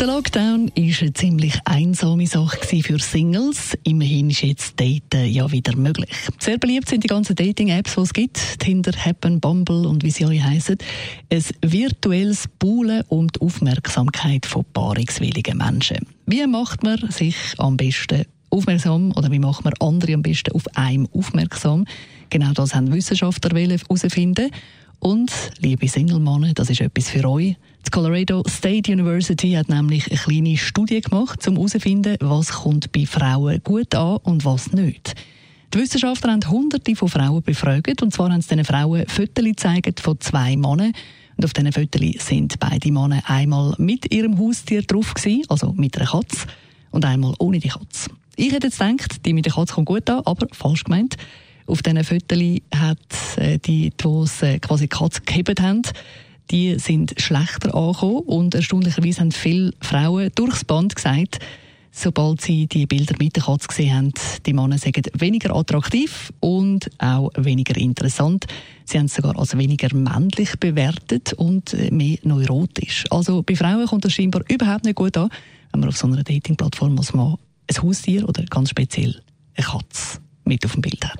der Lockdown war eine ziemlich einsame Sache für Singles. Immerhin ist jetzt Daten ja wieder möglich. Sehr beliebt sind die ganzen Dating-Apps, die es gibt. Tinder, Happen, Bumble und wie sie alle heißen. Ein virtuelles Buhlen um die Aufmerksamkeit von paarungswilligen Menschen. Wie macht man sich am besten aufmerksam oder wie macht man andere am besten auf einem aufmerksam? Genau das haben Wissenschaftler herausfinden und, liebe Single-Männer, das ist etwas für euch. Die Colorado State University hat nämlich eine kleine Studie gemacht, um herauszufinden, was kommt bei Frauen gut an und was nicht. Die Wissenschaftler haben hunderte von Frauen befragt, und zwar haben sie diesen Frauen Fotos gezeigt von zwei Männern. Und auf diesen Fotos sind beide Männer einmal mit ihrem Haustier drauf gewesen, also mit einer Katze, und einmal ohne die Katze. Ich hätte jetzt gedacht, die mit der Katze kommt gut an, aber falsch gemeint. Auf diesen Fotos hat äh, die, die äh, quasi Katze gehebt haben, die sind schlechter angekommen und erstaunlicherweise haben viele Frauen durchs Band gesagt, sobald sie die Bilder mit der Katze gesehen haben, die Männer sagen weniger attraktiv und auch weniger interessant. Sie haben es sogar als weniger männlich bewertet und äh, mehr neurotisch. Also bei Frauen kommt das scheinbar überhaupt nicht gut an, wenn man auf so einer Dating-Plattform als Mann ein Haustier oder ganz speziell eine Katze mit auf dem Bild hat.